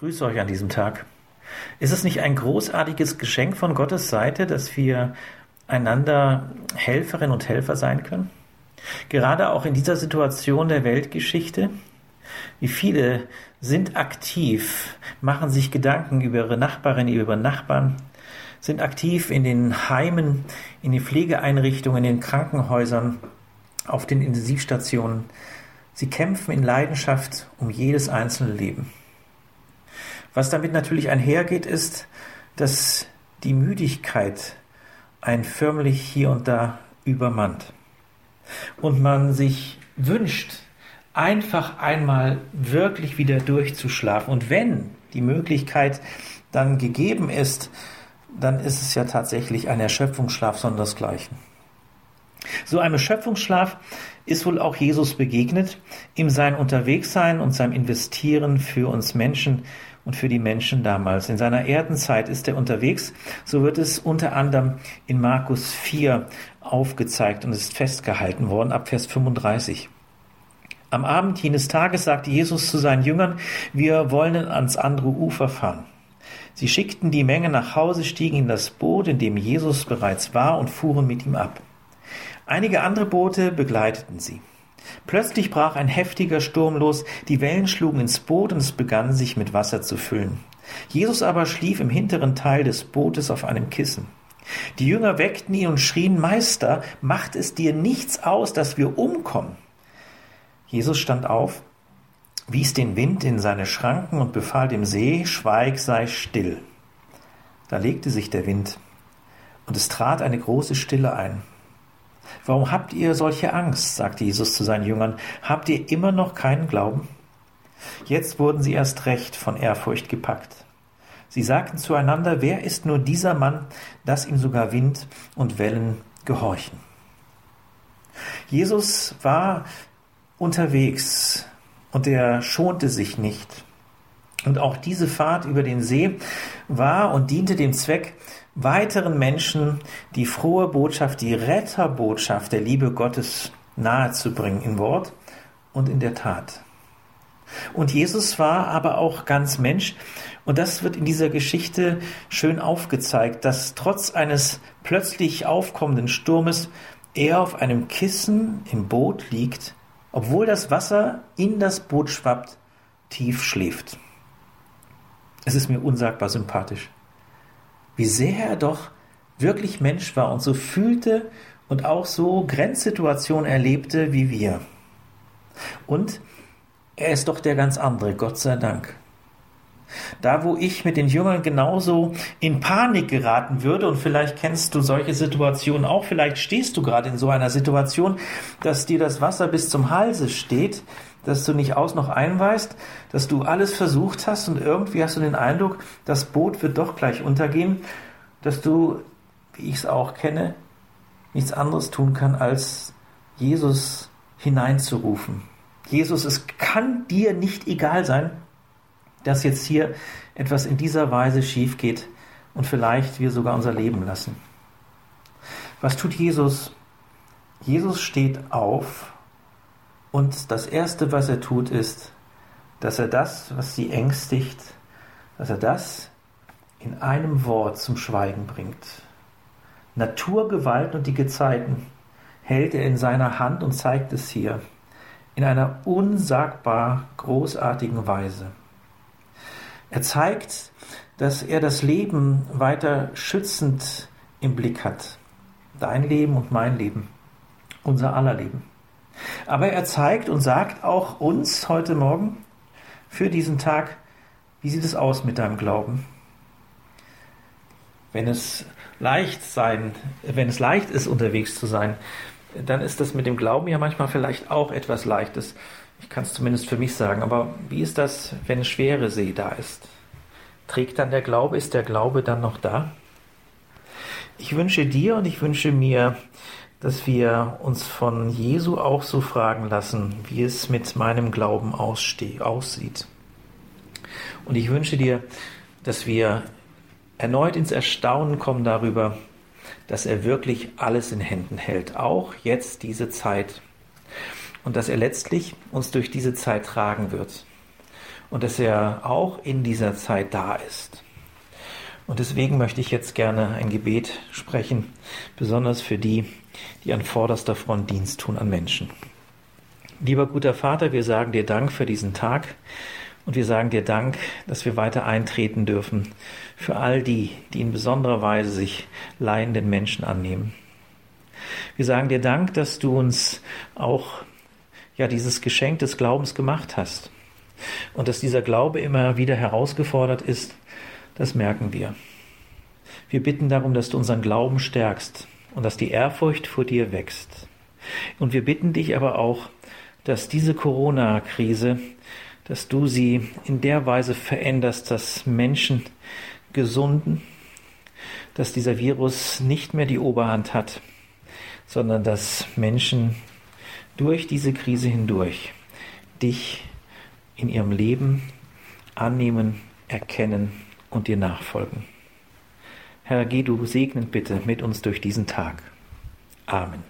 grüße euch an diesem Tag. Ist es nicht ein großartiges Geschenk von Gottes Seite, dass wir einander Helferinnen und Helfer sein können? Gerade auch in dieser Situation der Weltgeschichte. Wie viele sind aktiv, machen sich Gedanken über ihre Nachbarinnen, über Nachbarn, sind aktiv in den Heimen, in den Pflegeeinrichtungen, in den Krankenhäusern, auf den Intensivstationen. Sie kämpfen in Leidenschaft um jedes einzelne Leben. Was damit natürlich einhergeht, ist, dass die Müdigkeit ein förmlich hier und da übermannt. Und man sich wünscht, einfach einmal wirklich wieder durchzuschlafen. Und wenn die Möglichkeit dann gegeben ist, dann ist es ja tatsächlich ein Erschöpfungsschlaf sondersgleichen. So einem Erschöpfungsschlaf ist wohl auch Jesus begegnet, in sein Unterwegssein und seinem Investieren für uns Menschen, und für die Menschen damals. In seiner Erdenzeit ist er unterwegs. So wird es unter anderem in Markus 4 aufgezeigt und ist festgehalten worden ab Vers 35. Am Abend jenes Tages sagte Jesus zu seinen Jüngern, wir wollen ans andere Ufer fahren. Sie schickten die Menge nach Hause, stiegen in das Boot, in dem Jesus bereits war, und fuhren mit ihm ab. Einige andere Boote begleiteten sie. Plötzlich brach ein heftiger Sturm los, die Wellen schlugen ins Boot und es begann sich mit Wasser zu füllen. Jesus aber schlief im hinteren Teil des Bootes auf einem Kissen. Die Jünger weckten ihn und schrien, Meister, macht es dir nichts aus, dass wir umkommen? Jesus stand auf, wies den Wind in seine Schranken und befahl dem See, Schweig, sei still. Da legte sich der Wind, und es trat eine große Stille ein. Warum habt ihr solche Angst? sagte Jesus zu seinen Jüngern. Habt ihr immer noch keinen Glauben? Jetzt wurden sie erst recht von Ehrfurcht gepackt. Sie sagten zueinander, wer ist nur dieser Mann, dass ihm sogar Wind und Wellen gehorchen? Jesus war unterwegs und er schonte sich nicht. Und auch diese Fahrt über den See war und diente dem Zweck, weiteren Menschen die frohe Botschaft, die Retterbotschaft der Liebe Gottes nahezubringen in Wort und in der Tat. Und Jesus war aber auch ganz Mensch. Und das wird in dieser Geschichte schön aufgezeigt, dass trotz eines plötzlich aufkommenden Sturmes er auf einem Kissen im Boot liegt, obwohl das Wasser in das Boot schwappt, tief schläft. Es ist mir unsagbar sympathisch wie sehr er doch wirklich Mensch war und so fühlte und auch so Grenzsituationen erlebte wie wir. Und er ist doch der ganz andere, Gott sei Dank. Da, wo ich mit den Jüngern genauso in Panik geraten würde, und vielleicht kennst du solche Situationen auch, vielleicht stehst du gerade in so einer Situation, dass dir das Wasser bis zum Halse steht, dass du nicht aus noch einweist, dass du alles versucht hast und irgendwie hast du den Eindruck, das Boot wird doch gleich untergehen, dass du, wie ich es auch kenne, nichts anderes tun kann, als Jesus hineinzurufen. Jesus, es kann dir nicht egal sein, dass jetzt hier etwas in dieser Weise schief geht und vielleicht wir sogar unser Leben lassen. Was tut Jesus? Jesus steht auf und das Erste, was er tut, ist, dass er das, was sie ängstigt, dass er das in einem Wort zum Schweigen bringt. Naturgewalt und die Gezeiten hält er in seiner Hand und zeigt es hier in einer unsagbar großartigen Weise. Er zeigt, dass er das Leben weiter schützend im Blick hat. Dein Leben und mein Leben, unser aller Leben. Aber er zeigt und sagt auch uns heute Morgen für diesen Tag, wie sieht es aus mit deinem Glauben? Wenn es leicht sein, wenn es leicht ist, unterwegs zu sein, dann ist das mit dem Glauben ja manchmal vielleicht auch etwas Leichtes. Ich kann es zumindest für mich sagen. Aber wie ist das, wenn schwere See da ist? Trägt dann der Glaube, ist der Glaube dann noch da? Ich wünsche dir und ich wünsche mir, dass wir uns von Jesu auch so fragen lassen, wie es mit meinem Glauben aussieht. Und ich wünsche dir, dass wir erneut ins Erstaunen kommen darüber, dass er wirklich alles in Händen hält, auch jetzt diese Zeit. Und dass er letztlich uns durch diese Zeit tragen wird. und dass er auch in dieser Zeit da ist. Und deswegen möchte ich jetzt gerne ein Gebet sprechen, besonders für die, die an vorderster Front Dienst tun an Menschen. Lieber guter Vater, wir sagen dir Dank für diesen Tag und wir sagen dir Dank, dass wir weiter eintreten dürfen für all die, die in besonderer Weise sich leidenden Menschen annehmen. Wir sagen dir Dank, dass du uns auch ja dieses Geschenk des Glaubens gemacht hast und dass dieser Glaube immer wieder herausgefordert ist, das merken wir. Wir bitten darum, dass du unseren Glauben stärkst und dass die Ehrfurcht vor dir wächst. Und wir bitten dich aber auch, dass diese Corona-Krise, dass du sie in der Weise veränderst, dass Menschen gesunden, dass dieser Virus nicht mehr die Oberhand hat, sondern dass Menschen durch diese Krise hindurch dich in ihrem Leben annehmen, erkennen und dir nachfolgen. Herr, geh du segnend bitte mit uns durch diesen Tag. Amen.